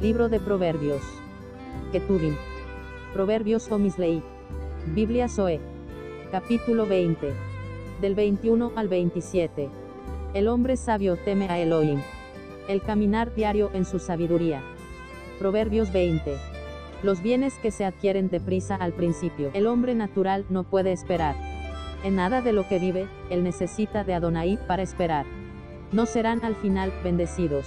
Libro de Proverbios. Ketuvim. Proverbios o Mislei. Biblia Zoe. Capítulo 20. Del 21 al 27. El hombre sabio teme a Elohim. El caminar diario en su sabiduría. Proverbios 20. Los bienes que se adquieren deprisa al principio. El hombre natural no puede esperar. En nada de lo que vive, él necesita de Adonai para esperar. No serán al final bendecidos.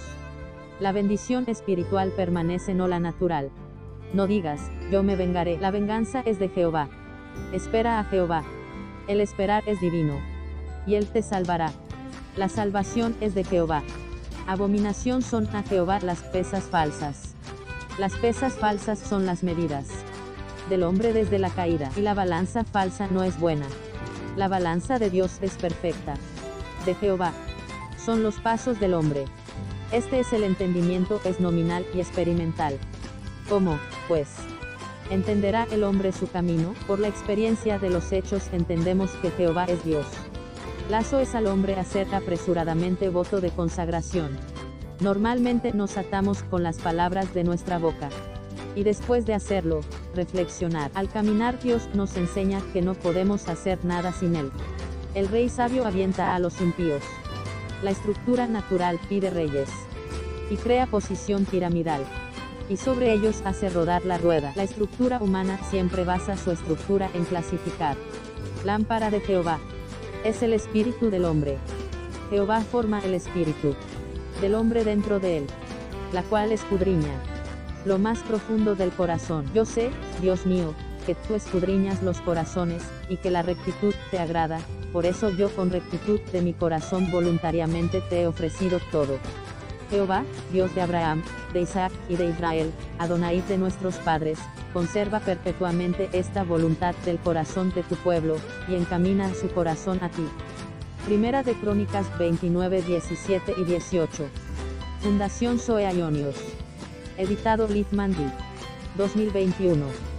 La bendición espiritual permanece no la natural. No digas, yo me vengaré. La venganza es de Jehová. Espera a Jehová. El esperar es divino. Y él te salvará. La salvación es de Jehová. Abominación son a Jehová las pesas falsas. Las pesas falsas son las medidas del hombre desde la caída, y la balanza falsa no es buena. La balanza de Dios es perfecta. De Jehová. Son los pasos del hombre. Este es el entendimiento, es nominal y experimental. ¿Cómo, pues? ¿Entenderá el hombre su camino? Por la experiencia de los hechos entendemos que Jehová es Dios. Lazo es al hombre hacer apresuradamente voto de consagración. Normalmente nos atamos con las palabras de nuestra boca. Y después de hacerlo, reflexionar. Al caminar Dios nos enseña que no podemos hacer nada sin Él. El rey sabio avienta a los impíos. La estructura natural pide reyes. Y crea posición piramidal. Y sobre ellos hace rodar la rueda. La estructura humana siempre basa su estructura en clasificar. Lámpara de Jehová. Es el espíritu del hombre. Jehová forma el espíritu del hombre dentro de él, la cual escudriña lo más profundo del corazón. Yo sé, Dios mío, que tú escudriñas los corazones, y que la rectitud te agrada, por eso yo con rectitud de mi corazón voluntariamente te he ofrecido todo. Jehová, Dios de Abraham, de Isaac y de Israel, Adonai de nuestros padres, conserva perpetuamente esta voluntad del corazón de tu pueblo, y encamina su corazón a ti. Primera de Crónicas 29, 17 y 18. Fundación Zoe Ionios. Editado Liv Mandy. 2021.